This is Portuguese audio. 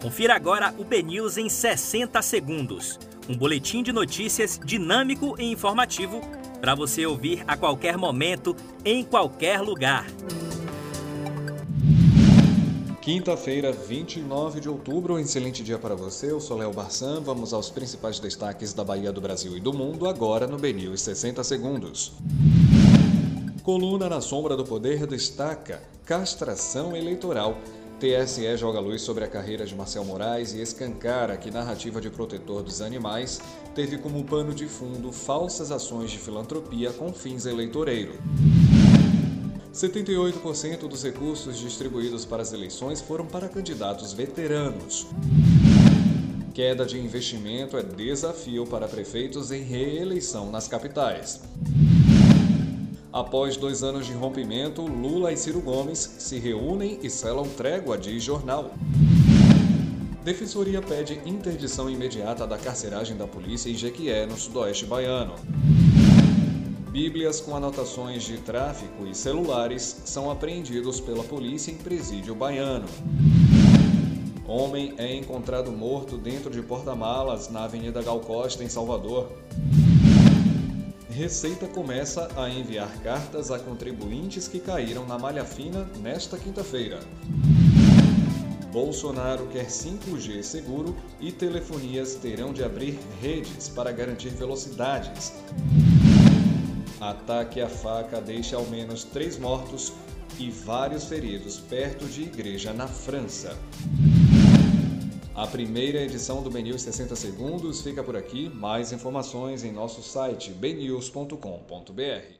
Confira agora o BNews em 60 segundos. Um boletim de notícias dinâmico e informativo para você ouvir a qualquer momento, em qualquer lugar. Quinta-feira, 29 de outubro, um excelente dia para você. Eu sou Léo Barçan. Vamos aos principais destaques da Bahia, do Brasil e do mundo agora no BNews 60 segundos. Coluna na Sombra do Poder destaca castração eleitoral. TSE joga luz sobre a carreira de Marcel Moraes e escancara que narrativa de protetor dos animais teve como pano de fundo falsas ações de filantropia com fins eleitoreiros. 78% dos recursos distribuídos para as eleições foram para candidatos veteranos. Queda de investimento é desafio para prefeitos em reeleição nas capitais. Após dois anos de rompimento, Lula e Ciro Gomes se reúnem e selam trégua, diz jornal. Defensoria pede interdição imediata da carceragem da polícia em Jequié, no sudoeste baiano. Bíblias com anotações de tráfico e celulares são apreendidos pela polícia em presídio baiano. Homem é encontrado morto dentro de porta-malas na Avenida Gal Costa, em Salvador. Receita começa a enviar cartas a contribuintes que caíram na malha fina nesta quinta-feira. Bolsonaro quer 5G seguro e telefonias terão de abrir redes para garantir velocidades. Ataque à faca deixa ao menos três mortos e vários feridos perto de igreja na França. A primeira edição do BNews 60 Segundos fica por aqui. Mais informações em nosso site bnews.com.br.